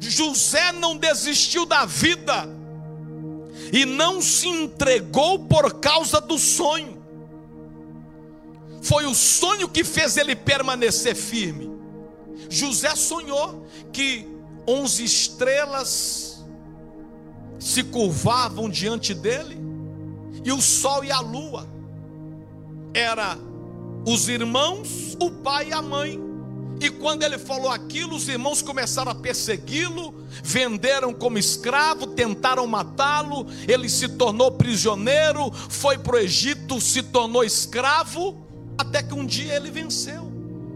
José não desistiu da vida e não se entregou por causa do sonho. Foi o sonho que fez ele permanecer firme. José sonhou que onze estrelas se curvavam diante dele e o sol e a lua era os irmãos, o pai e a mãe. E quando ele falou aquilo, os irmãos começaram a persegui-lo, venderam como escravo, tentaram matá-lo, ele se tornou prisioneiro, foi para o Egito, se tornou escravo, até que um dia ele venceu.